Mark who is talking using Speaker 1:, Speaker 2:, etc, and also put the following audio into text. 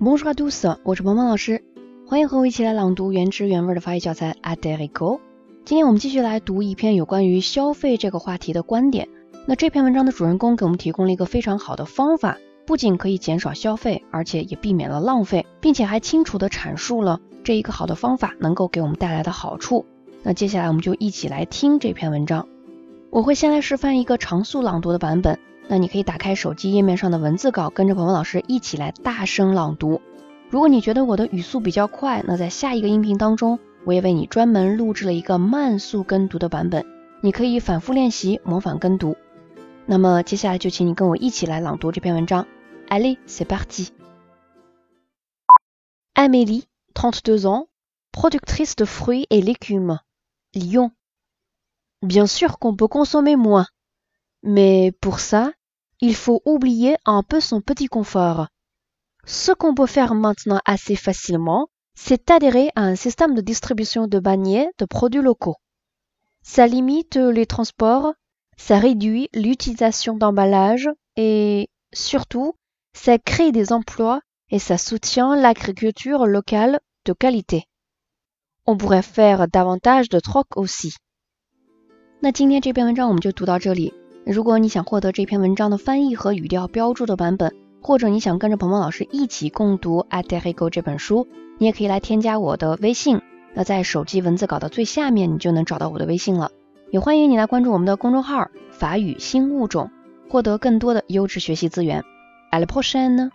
Speaker 1: Bonjour à tous，我是萌萌老师，欢迎和我一起来朗读原汁原味的法语教材 a d e r i c o 今天我们继续来读一篇有关于消费这个话题的观点。那这篇文章的主人公给我们提供了一个非常好的方法，不仅可以减少消费，而且也避免了浪费，并且还清楚的阐述了这一个好的方法能够给我们带来的好处。那接下来我们就一起来听这篇文章。我会先来示范一个常速朗读的版本。那你可以打开手机页面上的文字稿，跟着鹏鹏老师一起来大声朗读。如果你觉得我的语速比较快，那在下一个音频当中，我也为你专门录制了一个慢速跟读的版本，你可以反复练习模仿跟读。那么接下来就请你跟我一起来朗读这篇文章。Allez, c'est parti. Amélie, 32 ans, productrice de fruits et légumes, Lyon. Bien sûr qu'on peut consommer moins. Mais pour ça, il faut oublier un peu son petit confort. Ce qu'on peut faire maintenant assez facilement, c'est adhérer à un système de distribution de paniers de produits locaux. Ça limite les transports, ça réduit l'utilisation d'emballage et surtout, ça crée des emplois et ça soutient l'agriculture locale de qualité. On pourrait faire davantage de troc aussi. 如果你想获得这篇文章的翻译和语调标注的版本，或者你想跟着鹏鹏老师一起共读《a d e r i g o 这本书，你也可以来添加我的微信。那在手机文字稿的最下面，你就能找到我的微信了。也欢迎你来关注我们的公众号“法语新物种”，获得更多的优质学习资源。À la prochaine！